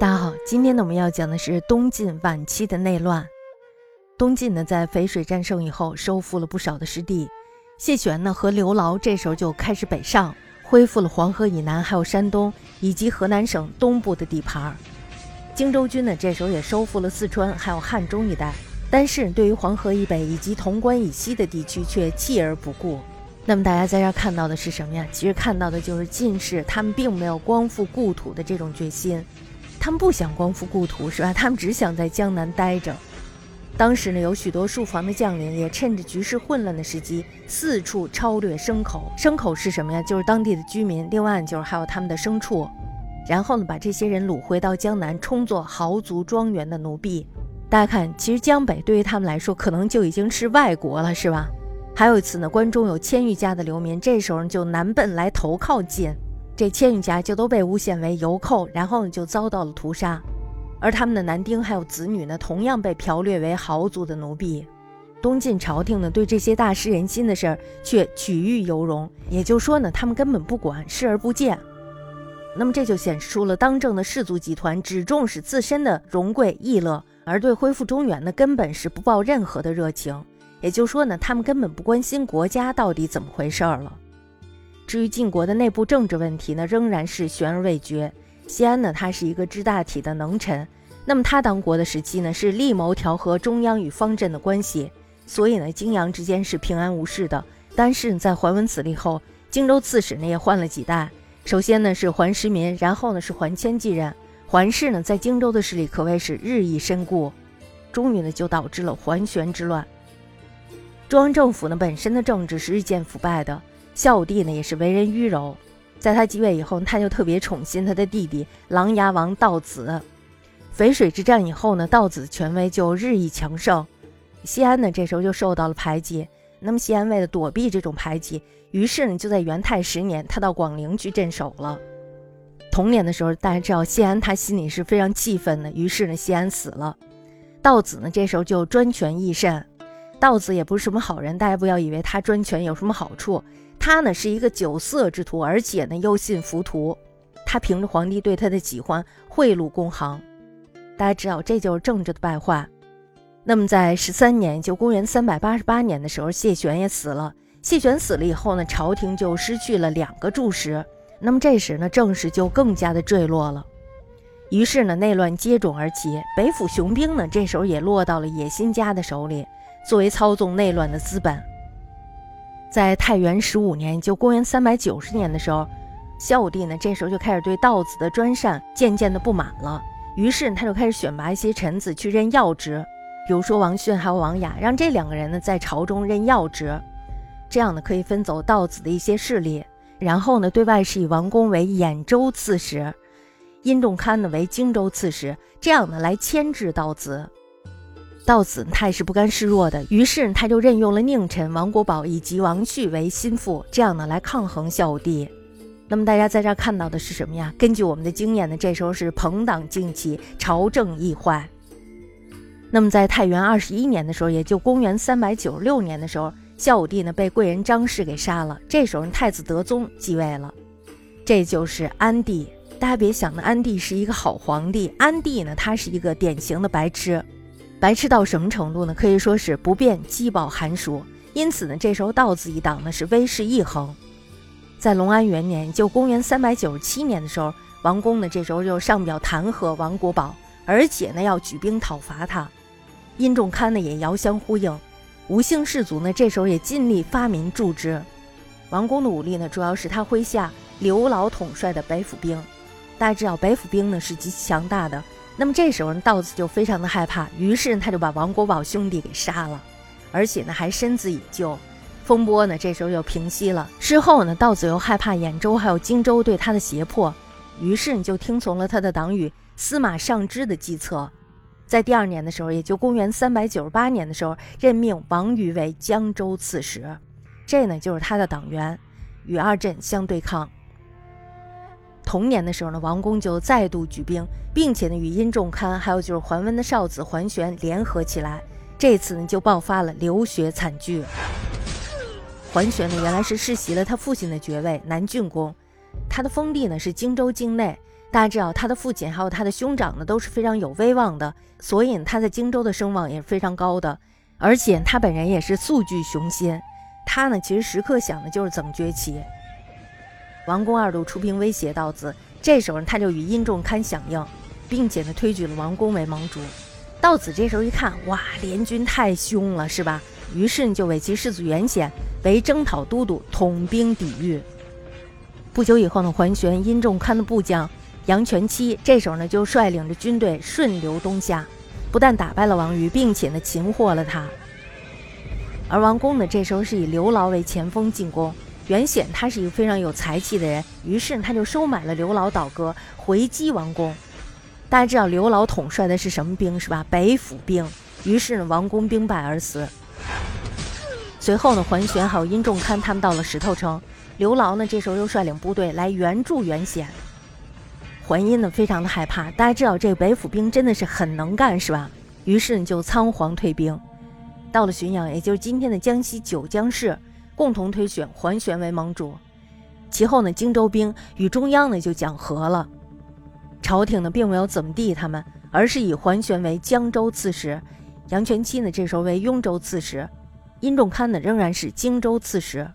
大家好，今天呢我们要讲的是东晋晚期的内乱。东晋呢在淝水战胜以后，收复了不少的失地。谢玄呢和刘牢这时候就开始北上，恢复了黄河以南还有山东以及河南省东部的地盘。荆州军呢这时候也收复了四川还有汉中一带，但是对于黄河以北以及潼关以西的地区却弃而不顾。那么大家在这看到的是什么呀？其实看到的就是晋士他们并没有光复故土的这种决心。他们不想光复故土，是吧？他们只想在江南待着。当时呢，有许多戍防的将领也趁着局势混乱的时机，四处抄掠牲口。牲口是什么呀？就是当地的居民，另外就是还有他们的牲畜。然后呢，把这些人掳回到江南，充作豪族庄园的奴婢。大家看，其实江北对于他们来说，可能就已经是外国了，是吧？还有一次呢，关中有千余家的流民，这时候就南奔来投靠晋。这千余家就都被诬陷为游寇，然后呢就遭到了屠杀，而他们的男丁还有子女呢，同样被剽掠为豪族的奴婢。东晋朝廷呢对这些大失人心的事儿却取誉犹荣，也就是说呢，他们根本不管，视而不见。那么这就显示出了当政的氏族集团只重视自身的荣贵逸乐，而对恢复中原呢根本是不抱任何的热情。也就是说呢，他们根本不关心国家到底怎么回事儿了。至于晋国的内部政治问题呢，仍然是悬而未决。西安呢，他是一个知大体的能臣，那么他当国的时期呢，是力谋调和中央与方阵的关系，所以呢，荆扬之间是平安无事的。但是在桓温死立后，荆州刺史呢也换了几代，首先呢是桓师民，然后呢是桓谦继任。桓氏呢在荆州的势力可谓是日益深固，终于呢就导致了桓玄之乱。中央政府呢本身的政治是日渐腐败的。孝武帝呢也是为人迂柔，在他继位以后，他就特别宠信他的弟弟琅琊王道子。淝水之战以后呢，道子的权威就日益强盛，西安呢这时候就受到了排挤。那么西安为了躲避这种排挤，于是呢就在元泰十年，他到广陵去镇守了。同年的时候，大家知道西安他心里是非常气愤的，于是呢西安死了，道子呢这时候就专权益善。道子也不是什么好人，大家不要以为他专权有什么好处。他呢是一个酒色之徒，而且呢又信浮屠。他凭着皇帝对他的喜欢，贿赂公行。大家知道，这就是政治的败坏。那么在十三年，就公元三百八十八年的时候，谢玄也死了。谢玄死了以后呢，朝廷就失去了两个柱石。那么这时呢，政事就更加的坠落了。于是呢，内乱接踵而起。北府雄兵呢，这时候也落到了野心家的手里，作为操纵内乱的资本。在太元十五年，就公元三百九十年的时候，孝武帝呢，这时候就开始对道子的专擅渐渐的不满了。于是他就开始选拔一些臣子去任要职，比如说王逊还有王雅，让这两个人呢在朝中任要职，这样呢可以分走道子的一些势力。然后呢，对外是以王公为兖州刺史，殷仲堪呢为荆州刺史，这样呢来牵制道子。到此他也是不甘示弱的，于是他就任用了佞臣王国宝以及王旭为心腹，这样呢来抗衡孝武帝。那么大家在这看到的是什么呀？根据我们的经验呢，这时候是朋党竞起，朝政易坏。那么在太元二十一年的时候，也就公元三百九十六年的时候，孝武帝呢被贵人张氏给杀了。这时候太子德宗继位了，这就是安帝。大家别想呢，安帝是一个好皇帝，安帝呢他是一个典型的白痴。白痴到什么程度呢？可以说是不辨饥饱寒暑。因此呢，这时候道子一党呢是威势一横。在隆安元年，就公元三百九十七年的时候，王公呢这时候就上表弹劾王国宝，而且呢要举兵讨伐他。殷仲堪呢也遥相呼应，吴姓氏族呢这时候也尽力发民助之。王公的武力呢，主要是他麾下刘牢统帅的北府兵。大家知道，北府兵呢是极其强大的。那么这时候呢，道子就非常的害怕，于是他就把王国宝兄弟给杀了，而且呢还身子已救，风波呢这时候又平息了。之后呢，道子又害怕兖州还有荆州对他的胁迫，于是你就听从了他的党羽司马尚之的计策，在第二年的时候，也就公元三百九十八年的时候，任命王瑜为江州刺史，这呢就是他的党员，与二镇相对抗。同年的时候呢，王公就再度举兵，并且呢与殷仲堪还有就是桓温的少子桓玄联合起来。这次呢就爆发了流血惨剧。桓玄呢原来是世袭了他父亲的爵位南郡公，他的封地呢是荆州境内。大家知道他的父亲还有他的兄长呢都是非常有威望的，所以他在荆州的声望也是非常高的。而且他本人也是素具雄心，他呢其实时刻想的就是怎么崛起。王公二度出兵威胁道子，这时候他就与殷仲堪响应，并且呢推举了王公为盟主。道子这时候一看，哇，联军太凶了，是吧？于是呢就委其世子袁显为征讨都督，统兵抵御。不久以后呢，桓玄、殷仲堪的部将杨全期这时候呢就率领着军队顺流东下。不但打败了王瑜，并且呢擒获了他。而王公呢，这时候是以刘牢为前锋进攻。袁显他是一个非常有才气的人，于是他就收买了刘牢倒戈，回击王公。大家知道刘牢统帅的是什么兵是吧？北府兵。于是呢，王公兵败而死。随后呢，桓玄还有殷仲堪他们到了石头城，刘牢呢这时候又率领部队来援助袁显。桓殷呢，非常的害怕。大家知道这个北府兵真的是很能干，是吧？于是呢，就仓皇退兵，到了浔阳，也就是今天的江西九江市，共同推选桓玄为盟主。其后呢，荆州兵与中央呢就讲和了，朝廷呢并没有怎么地他们，而是以桓玄为江州刺史，杨全期呢这时候为雍州刺史，殷仲堪呢仍然是荆州刺史。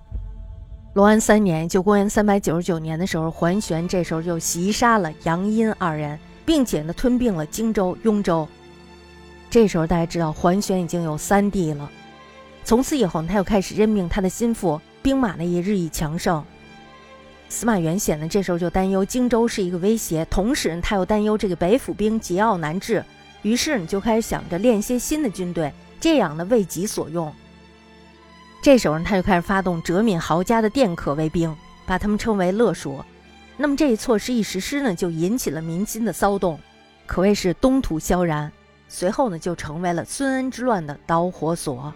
隆安三年，就公元三百九十九年的时候，桓玄这时候就袭杀了杨殷二人，并且呢吞并了荆州、雍州。这时候大家知道，桓玄已经有三弟了。从此以后，他又开始任命他的心腹，兵马呢也日益强盛。司马元显呢这时候就担忧荆州是一个威胁，同时他又担忧这个北府兵桀骜难治，于是呢就开始想着练些新的军队，这样呢为己所用。这时候呢，他就开始发动哲敏豪家的佃客为兵，把他们称为乐属。那么这一措施一实施呢，就引起了民心的骚动，可谓是东土萧然。随后呢，就成为了孙恩之乱的导火索。